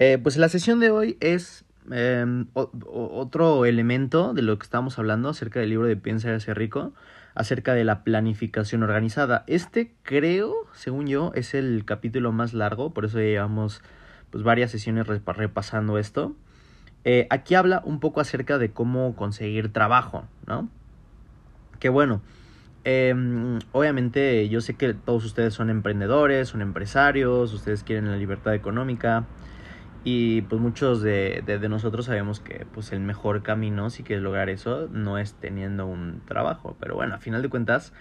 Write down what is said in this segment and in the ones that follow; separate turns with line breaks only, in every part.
Eh, pues la sesión de hoy es em, otro elemento de lo que estábamos hablando acerca del libro de Piensa y hace rico, acerca de la planificación organizada. Este creo, según yo, es el capítulo más largo, por eso llevamos pues varias sesiones repasando esto. Eh, aquí habla un poco acerca de cómo conseguir trabajo, ¿no? Que bueno, em, obviamente yo sé que todos ustedes son emprendedores, son empresarios, ustedes quieren la libertad económica, y pues muchos de, de, nosotros sabemos que pues el mejor camino si quieres lograr eso no es teniendo un trabajo. Pero bueno, a final de cuentas,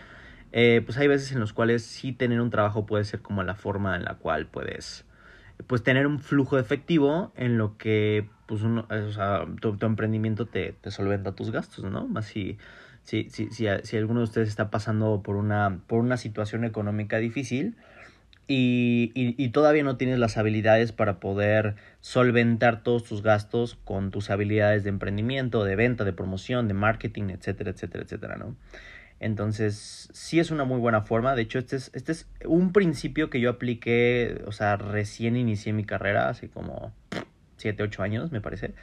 eh, pues hay veces en los cuales sí tener un trabajo puede ser como la forma en la cual puedes pues tener un flujo efectivo en lo que pues uno, o sea, tu, emprendimiento te, te, solventa tus gastos, ¿no? Más si, si, si, si, si alguno de ustedes está pasando por una, por una situación económica difícil, y, todavía no tienes las habilidades para poder solventar todos tus gastos con tus habilidades de emprendimiento, de venta, de promoción, de marketing, etcétera, etcétera, etcétera, ¿no? Entonces, sí es una muy buena forma. De hecho, este es, este es un principio que yo apliqué, o sea, recién inicié mi carrera, así como 7, 8 años, me parece.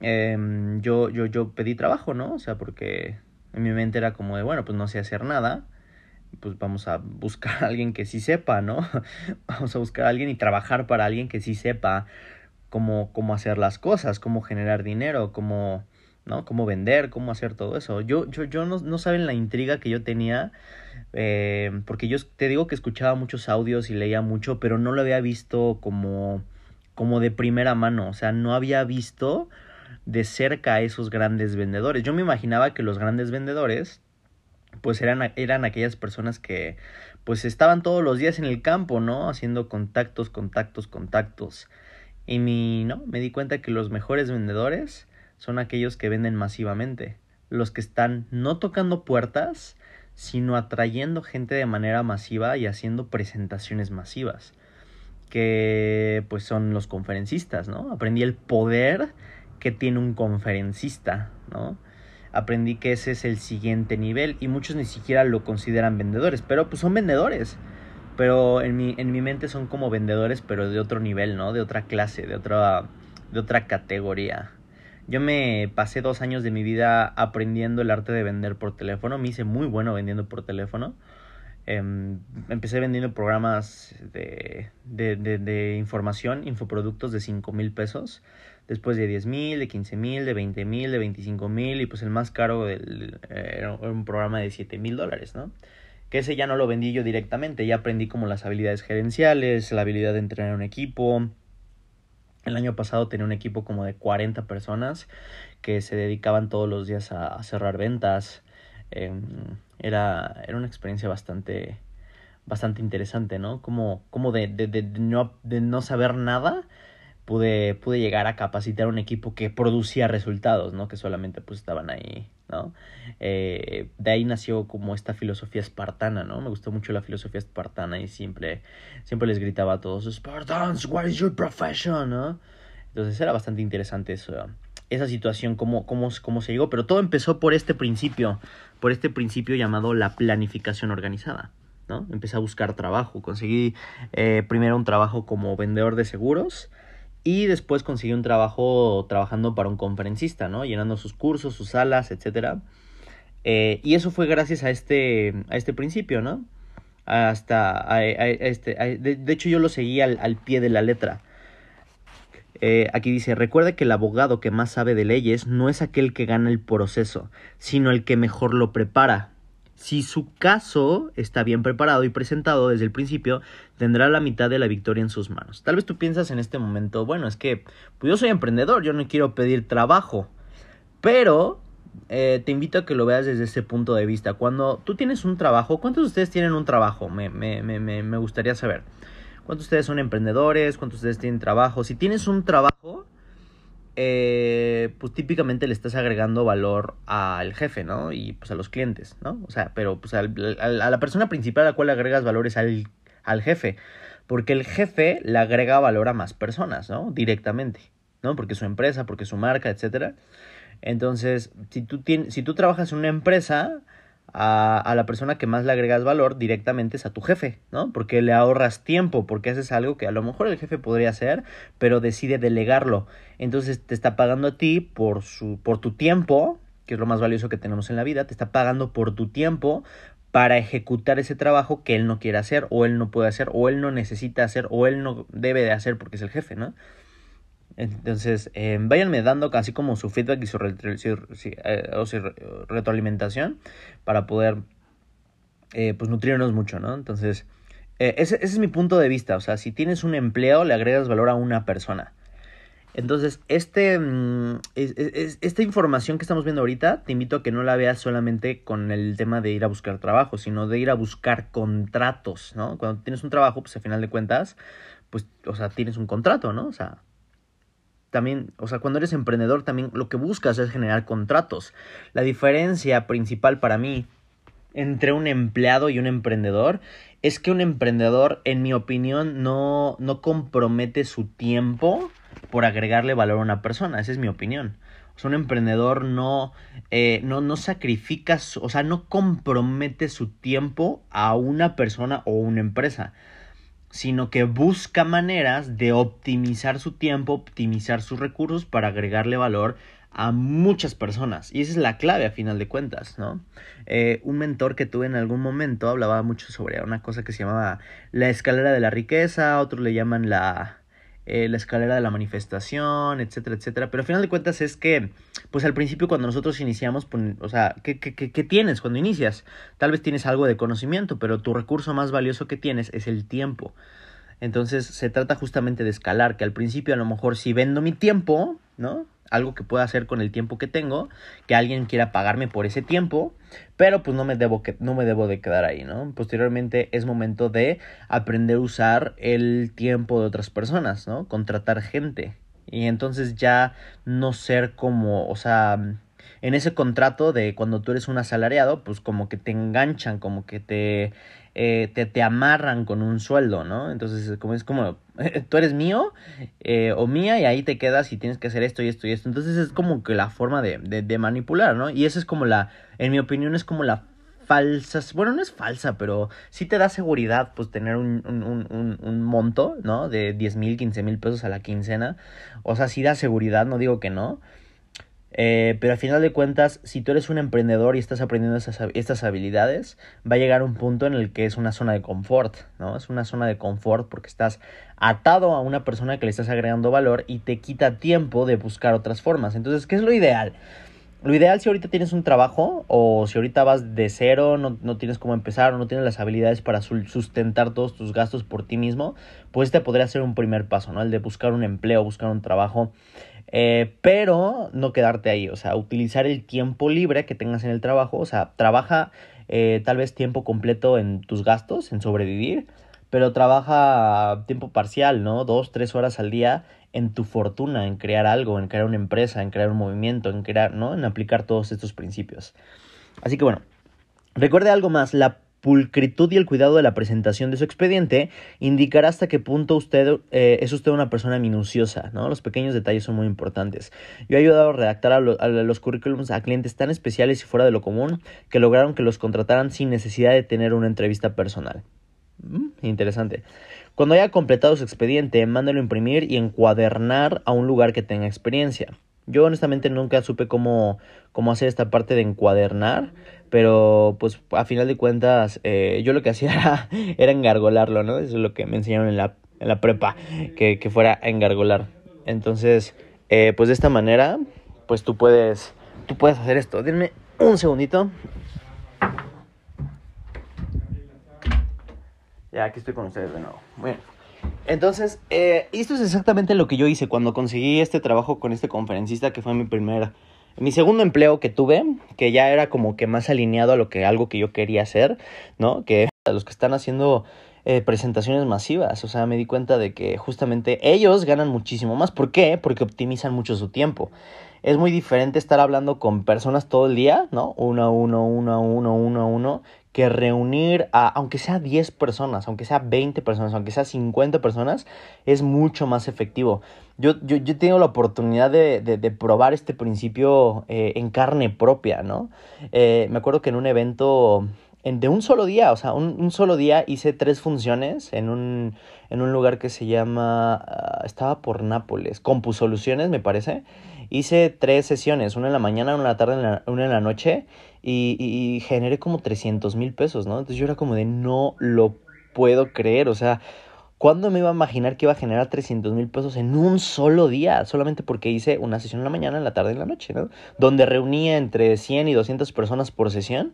Em, yo, yo, yo pedí trabajo, ¿no? O sea, porque en mi mente era como de, bueno, pues no sé hacer nada pues vamos a buscar a alguien que sí sepa, ¿no? vamos a buscar a alguien y trabajar para alguien que sí sepa cómo, cómo hacer las cosas, cómo generar dinero, cómo, ¿no? Cómo vender, cómo hacer todo eso. Yo, yo, yo no, no saben la intriga que yo tenía, eh, porque yo te digo que escuchaba muchos audios y leía mucho, pero no lo había visto como, como de primera mano, o sea, no había visto de cerca a esos grandes vendedores. Yo me imaginaba que los grandes vendedores pues eran, eran aquellas personas que pues estaban todos los días en el campo, ¿no? Haciendo contactos, contactos, contactos. Y mi, ¿no? Me di cuenta que los mejores vendedores son aquellos que venden masivamente. Los que están no tocando puertas, sino atrayendo gente de manera masiva y haciendo presentaciones masivas. Que pues son los conferencistas, ¿no? Aprendí el poder que tiene un conferencista, ¿no? Aprendí que ese es el siguiente nivel y muchos ni siquiera lo consideran vendedores, pero pues son vendedores. Pero en mi, en mi mente son como vendedores, pero de otro nivel, ¿no? De otra clase, de otra, de otra categoría. Yo me pasé dos años de mi vida aprendiendo el arte de vender por teléfono. Me hice muy bueno vendiendo por teléfono. Em, empecé vendiendo programas de, de, de, de información, infoproductos de 5 mil pesos después de 10 mil, de 15 mil, de 20 mil, de 25 mil y pues el más caro eh, era un programa de 7 mil dólares, ¿no? Que ese ya no lo vendí yo directamente, ya aprendí como las habilidades gerenciales, la habilidad de entrenar un equipo. El año pasado tenía un equipo como de 40 personas que se dedicaban todos los días a, cerrar ventas. Em, era, era una experiencia bastante, bastante interesante, ¿no? Como, como de, de, de, no, de no saber nada pude, pude llegar a capacitar un equipo que producía resultados, ¿no? Que solamente pues estaban ahí, ¿no? Eh, de ahí nació como esta filosofía espartana, ¿no? Me gustó mucho la filosofía espartana y siempre, siempre les gritaba a todos, Spartans, what is your profession. Entonces era bastante interesante eso, esa situación, cómo, cómo, cómo se llegó, pero todo empezó por este principio, por este principio llamado la planificación organizada. ¿no? Empecé a buscar trabajo, conseguí eh, primero un trabajo como vendedor de seguros, y después consiguió un trabajo trabajando para un conferencista, ¿no? Llenando sus cursos, sus salas, etcétera. Eh, y eso fue gracias a este, a este principio, ¿no? Hasta a, este, de, hecho yo lo seguí al, al pie de la letra. Eh, aquí dice, recuerda que el abogado que más sabe de leyes no es aquel que gana el proceso, sino el que mejor lo prepara. Si su caso está bien preparado y presentado desde el principio, tendrá la mitad de la victoria en sus manos. Tal vez tú piensas en este momento, bueno, es que pues yo soy emprendedor, yo no quiero pedir trabajo, pero eh, te invito a que lo veas desde ese punto de vista. Cuando tú tienes un trabajo, ¿cuántos de ustedes tienen un trabajo? Me, me, me, me gustaría saber. ¿Cuántos de ustedes son emprendedores? ¿Cuántos de ustedes tienen trabajo? Si tienes un trabajo, eh, pues típicamente le estás agregando valor al jefe, ¿no? Y pues a los clientes, ¿no? O sea, pero pues a la persona principal a la cual le agregas valor es al, al jefe, porque el jefe le agrega valor a más personas, ¿no? Directamente, ¿no? Porque su empresa, porque su marca, etcétera. Entonces, si tú, tienes, si tú trabajas en una empresa, a, a, la persona que más le agregas valor directamente es a tu jefe, ¿no? Porque le ahorras tiempo, porque haces algo que a lo mejor el jefe podría hacer, pero decide delegarlo. Entonces te está pagando a ti por, su, por tu tiempo, que es lo más valioso que tenemos en la vida, te está pagando por tu tiempo para ejecutar ese trabajo que él no quiere hacer, o él no puede hacer, o él no necesita hacer, o él no debe de hacer porque es el jefe, ¿no? Entonces, eh, váyanme dando casi como su feedback y su, eh, retroalimentación para poder eh, pues nutrirnos mucho, ¿no? Entonces, eh, ese, ese, es mi punto de vista. O sea, si tienes un empleo, le agregas valor a una persona. Entonces, este, mm, es, es, esta información que estamos viendo ahorita, te invito a que no la veas solamente con el tema de ir a buscar trabajo, sino de ir a buscar contratos, ¿no? Cuando tienes un trabajo, pues al final de cuentas, pues, o sea, tienes un contrato, ¿no? O sea, también, o sea, cuando eres emprendedor también lo que buscas es generar contratos. La diferencia principal para mí entre un empleado y un emprendedor es que un emprendedor, en mi opinión, no, no compromete su tiempo por agregarle valor a una persona. Esa es mi opinión. O sea, un emprendedor no, eh, no, no sacrifica, o sea, no compromete su tiempo a una persona o una empresa sino que busca maneras de optimizar su tiempo, optimizar sus recursos para agregarle valor a muchas personas. Y esa es la clave a final de cuentas, ¿no? Eh, un mentor que tuve en algún momento hablaba mucho sobre una cosa que se llamaba la escalera de la riqueza, otros le llaman la, eh, la escalera de la manifestación, etcétera, etcétera. Pero al final de cuentas es que, pues al principio cuando nosotros iniciamos, pues, o sea, ¿qué, qué, qué, tienes cuando inicias? Tal vez tienes algo de conocimiento, pero tu recurso más valioso que tienes es el tiempo. Entonces se trata justamente de escalar, que al principio a lo mejor si vendo mi tiempo, ¿no? Algo que pueda hacer con el tiempo que tengo, que alguien quiera pagarme por ese tiempo, pero pues no me debo que no me debo de quedar ahí, ¿no? Posteriormente es momento de aprender a usar el tiempo de otras personas, ¿no? Contratar gente y entonces ya no ser como, o sea, en ese contrato de cuando tú eres un asalariado, pues como que te enganchan, como que te eh, te, te, amarran con un sueldo, ¿no? Entonces, como es como, tú eres mío eh, o mía y ahí te quedas y tienes que hacer esto y esto y esto. Entonces es como que la forma de, de, manipular, ¿no? Y esa es como la, en mi opinión, es como la falsa, bueno, no es falsa, pero sí te da seguridad, pues, tener un, un, un, un monto, ¿no? De 10 mil, 15 mil pesos a la quincena. O sea, sí da seguridad, no digo que no. Eh, pero al final de cuentas, si tú eres un emprendedor y estás aprendiendo estas, estas habilidades, va a llegar un punto en el que es una zona de confort, ¿no? Es una zona de confort porque estás atado a una persona que le estás agregando valor y te quita tiempo de buscar otras formas. Entonces, ¿qué es lo ideal? Lo ideal si ahorita tienes un trabajo o si ahorita vas de cero, no, no, tienes cómo empezar o no tienes las habilidades para sustentar todos tus gastos por ti mismo, pues este podría ser un primer paso, ¿no? El de buscar un empleo, buscar un trabajo eh, pero no quedarte ahí, o sea, utilizar el tiempo libre que tengas en el trabajo, o sea, trabaja eh, tal vez tiempo completo en tus gastos, en sobrevivir, pero trabaja tiempo parcial, ¿no? Dos, tres horas al día en tu fortuna, en crear algo, en crear una empresa, en crear un movimiento, en crear, ¿no? En aplicar todos estos principios. Así que bueno, recuerde algo más, la pulcritud y el cuidado de la presentación de su expediente indicará hasta qué punto usted eh, es usted una persona minuciosa, ¿no? Los pequeños detalles son muy importantes. Yo he ayudado a redactar a, los currículums a clientes tan especiales y fuera de lo común que lograron que los contrataran sin necesidad de tener una entrevista personal. Mm, interesante. Cuando haya completado su expediente, mándelo imprimir y encuadernar a un lugar que tenga experiencia. Yo honestamente nunca supe cómo, cómo hacer esta parte de encuadernar, pero pues a final de cuentas eh, yo lo que hacía era, era engargolarlo, ¿no? Eso es lo que me enseñaron en la, en la prepa, que, que fuera a engargolar. Entonces, eh, pues de esta manera, pues tú puedes, tú puedes hacer esto. Denme un segundito. Ya, aquí estoy con ustedes de nuevo. Bueno. Entonces, eh, esto es exactamente lo que yo hice cuando conseguí este trabajo con este conferencista que fue mi primera mi segundo empleo que tuve, que ya era como que más alineado a lo que algo que yo quería hacer, ¿no? Que a los que están haciendo eh, presentaciones masivas, o sea, me di cuenta de que justamente ellos ganan muchísimo más. ¿Por qué? Porque optimizan mucho su tiempo. Es muy diferente estar hablando con personas todo el día, ¿no? Uno a uno, uno a uno, uno a uno, que reunir a, aunque sea 10 personas, aunque sea 20 personas, aunque sea 50 personas, es mucho más efectivo. Yo, yo, yo tengo la oportunidad de, de, probar este principio eh, en carne propia, ¿no? Eh, me acuerdo que en un evento en, de un solo día, o sea, un, un, solo día hice tres funciones en un, en un lugar que se llama, ah, estaba por Nápoles, Compus Soluciones, me parece. Hice tres sesiones, una en la mañana, una en la tarde, una en la noche, y, y, generé como 300 mil pesos, ¿no? Entonces yo era como de, no lo puedo creer, o sea, ¿cuándo me iba a imaginar que iba a generar 300 mil pesos en un solo día? Solamente porque hice una sesión en la mañana, en la tarde y en la noche, ¿no? Donde reunía entre 100 y 200 personas por sesión.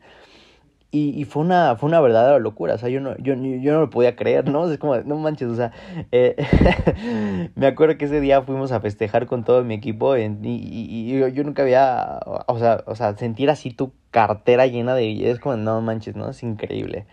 Y, y, fue, una, fue una verdadera locura, o sea, yo no, yo, yo no lo podía creer, ¿no? Es como, no manches, o sea, eh, me acuerdo que ese día fuimos a festejar con todo mi equipo y, y, y yo, nunca había, o sea, o sea, sentir así tu cartera llena de es como, no manches, ¿no? Es increíble.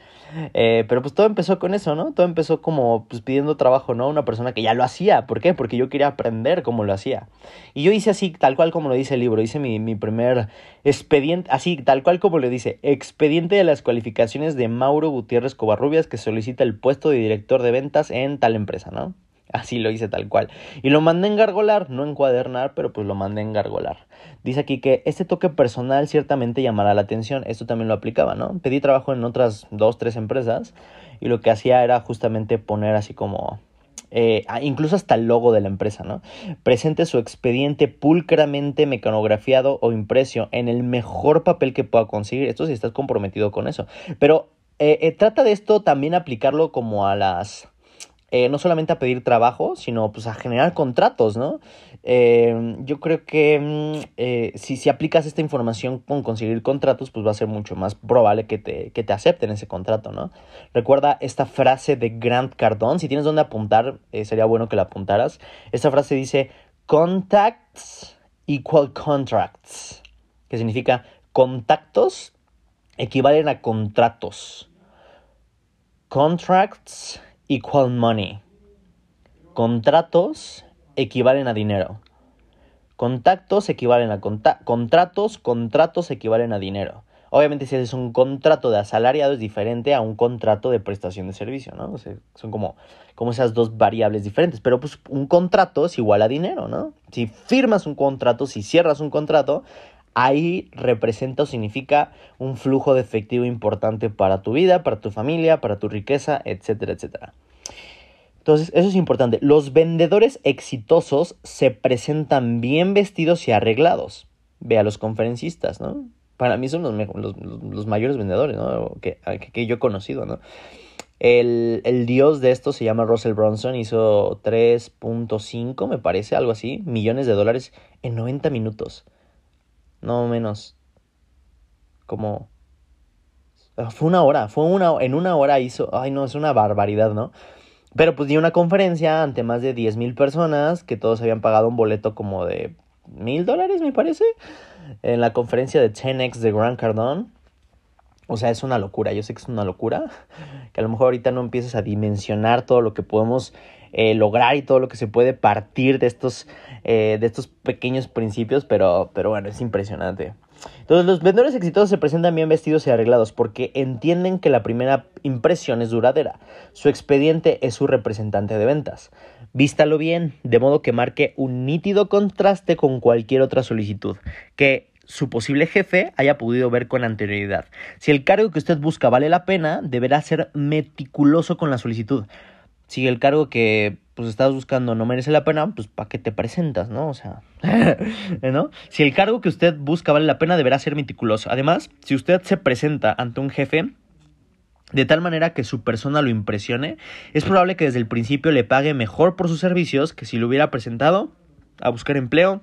Eh, pero pues todo empezó con eso, ¿no? Todo empezó como pues pidiendo trabajo, ¿no? Una persona que ya lo hacía. ¿Por qué? Porque yo quería aprender cómo lo hacía. Y yo hice así, tal cual como lo dice el libro. Hice mi, mi primer expediente, así, tal cual como lo dice, expediente de las cualificaciones de Mauro Gutiérrez Covarrubias que solicita el puesto de director de ventas en tal empresa, ¿no? Así lo hice tal cual. Y lo mandé en gargolar, no encuadernar, pero pues lo mandé en gargolar. Dice aquí que este toque personal ciertamente llamará la atención. Esto también lo aplicaba, ¿no? Pedí trabajo en otras dos, tres empresas y lo que hacía era justamente poner así como eh, incluso hasta el logo de la empresa, ¿no? Presente su expediente pulcramente mecanografiado o impreso en el mejor papel que pueda conseguir. Esto si estás comprometido con eso. Pero eh, eh, trata de esto también aplicarlo como a las eh, no solamente a pedir trabajo, sino pues a generar contratos, ¿no? Eh, yo creo que mm, eh, si, aplicas esta información con conseguir contratos, pues va a ser mucho más probable que te, que te acepten ese contrato, ¿no? Recuerda esta frase de Grant Cardone, si tienes dónde apuntar, sería bueno que la apuntaras. Esta frase dice, contacts equal contracts, que significa contactos equivalen a contratos. Contracts equal money. Contratos equivalen a dinero. Contactos equivalen a contratos, contratos equivalen a dinero. Obviamente si haces un contrato de asalariado es diferente a un contrato de prestación de servicio, ¿no? son como, como esas dos variables diferentes, pero pues un contrato es igual a dinero, ¿no? Si firmas un contrato, si cierras un contrato, ahí representa o significa un flujo de efectivo importante para tu vida, para tu familia, para tu riqueza, etcétera, etcétera. Entonces, eso es importante. Los vendedores exitosos se presentan bien vestidos y arreglados. Ve a los conferencistas, ¿no? Para mí son los, los, mayores vendedores, ¿no? Que, yo he conocido, ¿no? El, el, dios de esto se llama Russell Bronson, hizo 3.5, me parece, algo así, millones de dólares en 90 minutos no menos. Como... Fue una hora, fue una, en una hora hizo, ay no, es una barbaridad, ¿no? Pero pues dio una conferencia ante más de 10 mil personas que todos habían pagado un boleto como de mil dólares, me parece, en la conferencia de 10X de Grant Cardone. O sea, es una locura, yo sé que es una locura, que a lo mejor ahorita no empieces a dimensionar todo lo que podemos eh, lograr y todo lo que se puede partir de estos, eh, de estos pequeños principios, pero, pero bueno, es impresionante. Entonces los vendedores exitosos se presentan bien vestidos y arreglados porque entienden que la primera impresión es duradera. Su expediente es su representante de ventas. Vístalo bien, de modo que marque un nítido contraste con cualquier otra solicitud que su posible jefe haya podido ver con anterioridad. Si el cargo que usted busca vale la pena, deberá ser meticuloso con la solicitud si el cargo que pues estás buscando no merece la pena, pues ¿para qué te presentas, no? O sea, ¿no? Si el cargo que usted busca vale la pena, deberá ser meticuloso. Además, si usted se presenta ante un jefe de tal manera que su persona lo impresione, es probable que desde el principio le pague mejor por sus servicios que si lo hubiera presentado a buscar empleo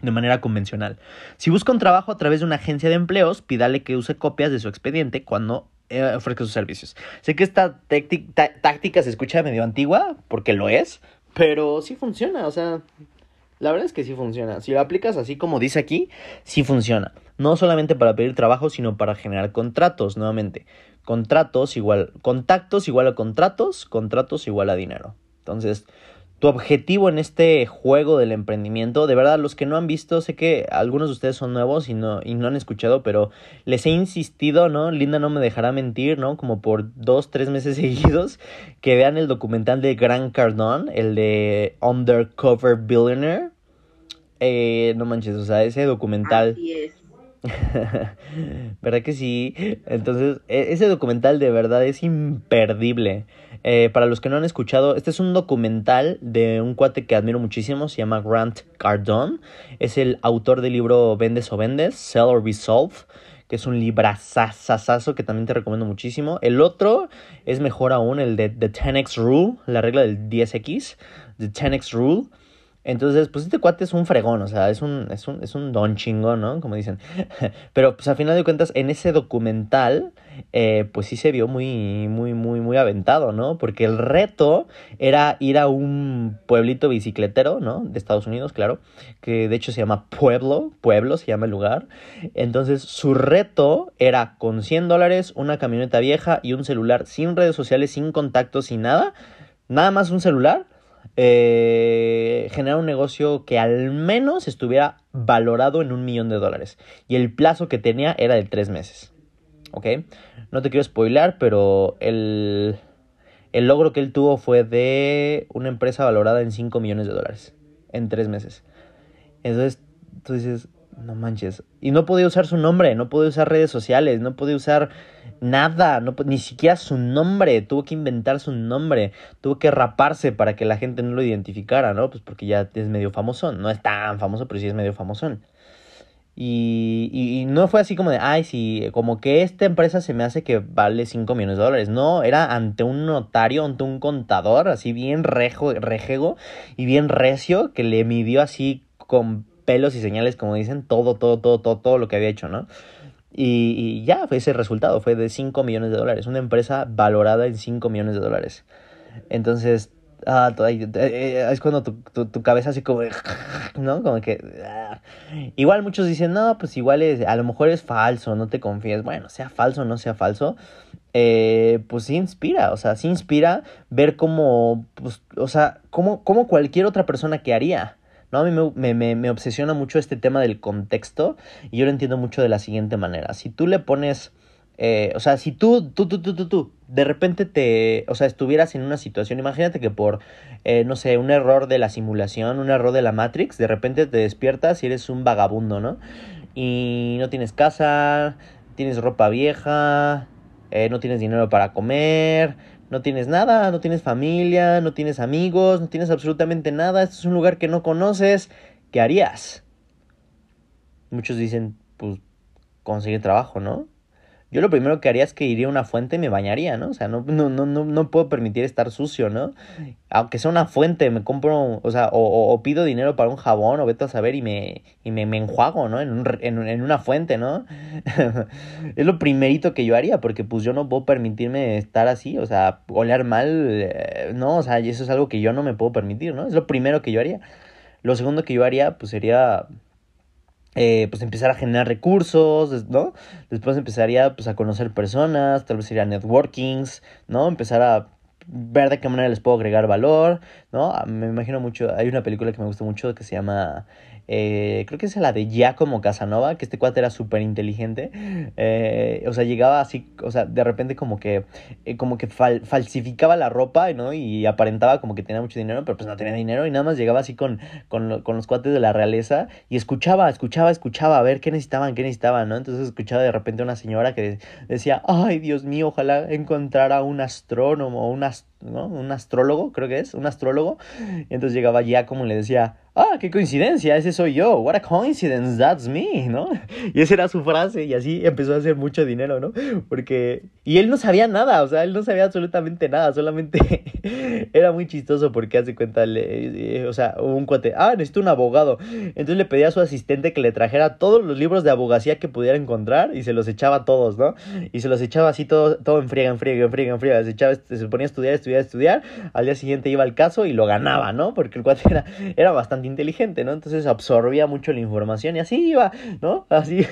de manera convencional. Si busca un trabajo a través de una agencia de empleos, pídale que use copias de su expediente cuando eh, ofrezca sus servicios. Sé que esta táctica se escucha medio antigua, porque lo es, pero sí funciona, o sea, la verdad es que sí funciona. Si lo aplicas así como dice aquí, sí funciona. No solamente para pedir trabajo, sino para generar contratos, nuevamente. Contratos igual, contactos igual a contratos, contratos igual a dinero. Entonces, tu objetivo en este juego del emprendimiento. De verdad, los que no han visto, sé que algunos de ustedes son nuevos y no, y no han escuchado, pero les he insistido, ¿no? Linda no me dejará mentir, ¿no? Como por dos, tres meses seguidos, que vean el documental de Grant Cardone, el de Undercover Billionaire. Eh, no manches, o sea, ese documental.
Así es.
¿Verdad que sí? Entonces, e, ese documental de verdad es imperdible. Eh, para los que no han escuchado, este es un documental de un cuate que admiro muchísimo, se llama Grant Cardone. Es el autor del libro Vendes o Vendes, Sell or Be Sold, que es un librazazazazo que también te recomiendo muchísimo. El otro es mejor aún, el de The 10X Rule, la regla del 10X, The 10X Rule. Entonces, pues este cuate es un fregón, o sea, es un, es un, es un don chingón, ¿no? Como dicen. Pero, pues a final de cuentas, en ese documental, eh, pues sí se vio muy, muy, muy, muy aventado, ¿no? Porque el reto era ir a un pueblito bicicletero, ¿no? De Estados Unidos, claro, que de hecho se llama Pueblo, Pueblo se llama el lugar. Entonces, su reto era con 100 dólares, una camioneta vieja y un celular sin redes sociales, sin contactos, sin nada. Nada más un celular eh, generar un negocio que al menos estuviera valorado en un millón de dólares. Y el plazo que tenía era de tres meses. ¿Ok? No te quiero spoilar, pero el, el logro que él tuvo fue de una empresa valorada en 5 millones de dólares en tres meses. Entonces tú dices, no manches. Y no podía usar su nombre, no podía usar redes sociales, no podía usar nada, no, ni siquiera su nombre. Tuvo que inventar su nombre, tuvo que raparse para que la gente no lo identificara, ¿no? Pues porque ya es medio famoso. No es tan famoso, pero sí es medio famosón. Y, y, no fue así como de, ay, sí, como que esta empresa se me hace que vale 5 millones de dólares. No, era ante un notario, ante un contador, así bien rejo, rejego y bien recio, que le midió así con pelos y señales, como dicen, todo, todo, todo, todo, todo lo que había hecho, ¿no? Y, ya, fue ese resultado, fue de 5 millones de dólares, una empresa valorada en 5 millones de dólares. Entonces, ah, eh, eh, es cuando tu, tu, cabeza así como, ¿no? Como que... Ah. Igual muchos dicen, no, pues igual es, a lo mejor es falso, no te confíes. Bueno, sea falso o no sea falso, eh, pues sí inspira, o sea, sí inspira ver cómo, pues, o sea, como, como cualquier otra persona que haría. ¿no? A mí me, me, me, obsesiona mucho este tema del contexto y yo lo entiendo mucho de la siguiente manera. Si tú le pones, eh, o sea, si tú, tú, tú, tú, tú, tú, de repente te, o sea, estuvieras en una situación, imagínate que por, eh, no sé, un error de la simulación, un error de la Matrix, de repente te despiertas y eres un vagabundo, ¿no? Y no tienes casa, tienes ropa vieja, eh, no tienes dinero para comer, no tienes nada, no tienes familia, no tienes amigos, no tienes absolutamente nada, esto es un lugar que no conoces, ¿qué harías? Muchos dicen, pues conseguir trabajo, ¿no? Yo lo primero que haría es que iría a una fuente y me bañaría, ¿no? O sea, no, no, no, no, no puedo permitir estar sucio, ¿no? Aunque sea una fuente, me compro, o sea, o, o pido dinero para un jabón, o vete a saber y me, y me, me enjuago, ¿no? En, un, en, en una fuente, ¿no? es lo primerito que yo haría, porque pues yo no puedo permitirme estar así, o sea, oler mal, eh, ¿no? O sea, eso es algo que yo no me puedo permitir, ¿no? Es lo primero que yo haría. Lo segundo que yo haría, pues sería eh, pues empezar a generar recursos, ¿no? Después empezaría pues a conocer personas, tal vez sería networkings, ¿no? Empezar a ver de qué manera les puedo agregar valor, ¿no? Me imagino mucho, hay una película que me gusta mucho que se llama eh, creo que es la de Giacomo Casanova, que este cuate era súper inteligente. Eh, o sea, llegaba así, o sea, de repente como que, eh, como que falsificaba la ropa, ¿no? Y aparentaba como que tenía mucho dinero, pero pues no tenía dinero y nada más llegaba así con, con, los cuates de la realeza y escuchaba, escuchaba, escuchaba a ver qué necesitaban, qué necesitaban, ¿no? Entonces escuchaba de repente una señora que decía, ay, Dios mío, ojalá encontrara un astrónomo, un, ¿no? un astrólogo, creo que es, un astrólogo. Y entonces llegaba Giacomo y le decía, ah, qué coincidencia, ese soy yo, what a coincidence, that's me, ¿no? Y esa era su frase y así empezó a hacer mucho dinero, ¿no? Porque... Y él no sabía nada, o sea, él no sabía absolutamente nada, solamente era muy chistoso porque hace cuenta, le, o sea, un cuate, ah, necesito un abogado. Entonces le pedía a su asistente que le trajera todos los libros de abogacía que pudiera encontrar y se los echaba todos, ¿no? Y se los echaba así todo, todo en friega, en friega, en friega, en friega, se, echaba, se ponía a estudiar, estudiar, estudiar, al día siguiente iba al caso y lo ganaba, ¿no? Porque el cuate era, era bastante inteligente, ¿no? Entonces absorbía mucho la información y así iba, ¿no? Así.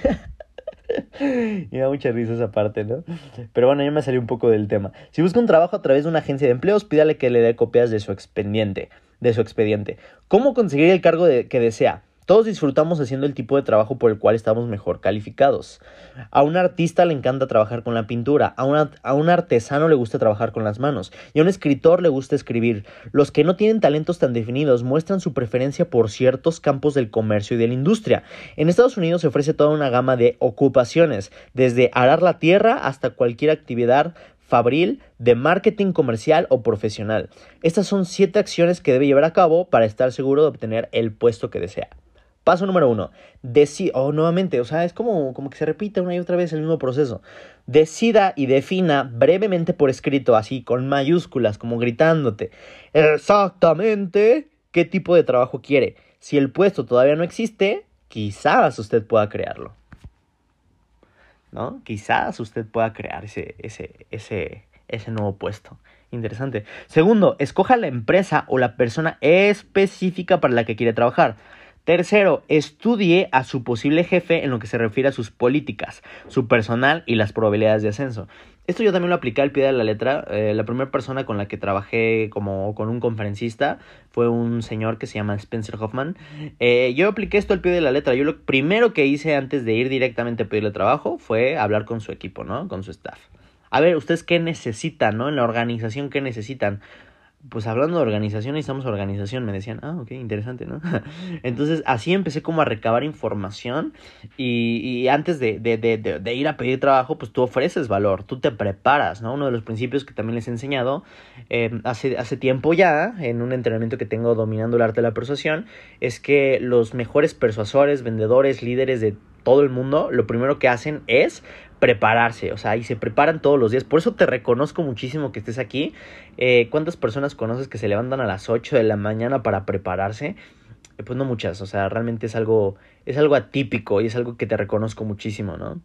y da mucha risa esa parte, ¿no? Pero bueno, ya me salí un poco del tema. Si busca un trabajo a través de una agencia de empleos, pídale que le dé copias de su expediente. de su expediente. ¿Cómo conseguir el cargo que desea? Todos disfrutamos haciendo el tipo de trabajo por el cual estamos mejor calificados. A un artista le encanta trabajar con la pintura, a, un artesano le gusta trabajar con las manos y a un escritor le gusta escribir. Los que no tienen talentos tan definidos muestran su preferencia por ciertos campos del comercio y de la industria. En Estados Unidos se ofrece toda una gama de ocupaciones, desde arar la tierra hasta cualquier actividad fabril, de marketing comercial o profesional. Estas son siete acciones que debe llevar a cabo para estar seguro de obtener el puesto que desea. Paso número uno, decida, o nuevamente, o sea, es como, como que se repite una y otra vez el mismo proceso. Decida y defina brevemente por escrito, así, con mayúsculas, como gritándote, exactamente qué tipo de trabajo quiere. Si el puesto todavía no existe, quizás usted pueda crearlo. ¿No? Quizás usted pueda crear ese, ese, ese, ese nuevo puesto. Interesante. Segundo, escoja la empresa o la persona específica para la que quiere trabajar. Tercero, estudie a su posible jefe en lo que se refiere a sus políticas, su personal y las probabilidades de ascenso. Esto yo también lo apliqué al pie de la letra. Eh, la primera persona con la que trabajé como con un conferencista fue un señor que se llama Spencer Hoffman. Eh, yo apliqué esto al pie de la letra. Yo lo primero que hice antes de ir directamente a pedirle trabajo fue hablar con su equipo, ¿no? Con su staff. A ver, ustedes qué necesitan, ¿no? En la organización, ¿qué necesitan? Pues hablando de organización, necesitamos organización. Me decían, ah, ok, interesante, ¿no? Entonces así empecé como a recabar información y, antes de, de, de, de, ir a pedir trabajo, pues tú ofreces valor, tú te preparas, ¿no? Uno de los principios que también les he enseñado em, hace, hace tiempo ya, en un entrenamiento que tengo dominando el arte de la persuasión, es que los mejores persuasores, vendedores, líderes de todo el mundo, lo primero que hacen es prepararse, o sea, y se preparan todos los días. Por eso te reconozco muchísimo que estés aquí. Eh, ¿Cuántas personas conoces que se levantan a las 8 de la mañana para prepararse? Eh, pues no muchas, o sea, realmente es algo, es algo atípico y es algo que te reconozco muchísimo, ¿no?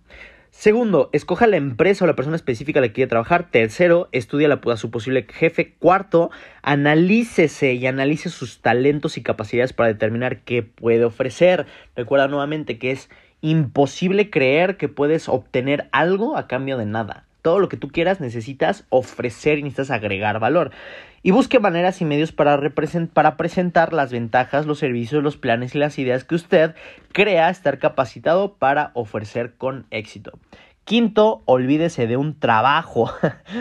Segundo, escoja la empresa o la persona específica a la que quiere trabajar. Tercero, estudia a su posible jefe. Cuarto, analícese y analice sus talentos y capacidades para determinar qué puede ofrecer. Recuerda nuevamente que es imposible creer que puedes obtener algo a cambio de nada. Todo lo que tú quieras necesitas ofrecer y necesitas agregar valor. Y busque maneras y medios para, para presentar las ventajas, los servicios, los planes y las ideas que usted crea estar capacitado para ofrecer con éxito. Quinto, olvídese de un trabajo.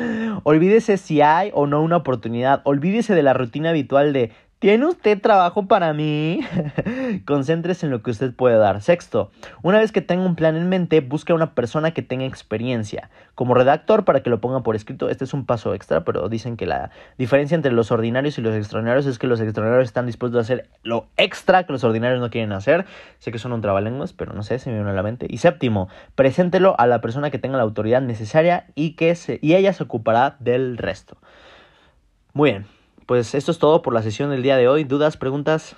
olvídese si hay o no una oportunidad. Olvídese de la rutina habitual de ¿Tiene usted trabajo para mí? Concéntrese en lo que usted puede dar. Sexto, una vez que tenga un plan en mente, busque a una persona que tenga experiencia. Como redactor, para que lo ponga por escrito, este es un paso extra, pero dicen que la diferencia entre los ordinarios y los extraordinarios es que los extraordinarios están dispuestos a hacer lo extra que los ordinarios no quieren hacer. Sé que son un trabalenguas, pero no sé, se me viene a la mente. Y séptimo, preséntelo a la persona que tenga la autoridad necesaria y, que se, y ella se ocupará del resto. Muy bien pues esto es todo por la sesión del día de hoy. ¿Dudas, preguntas?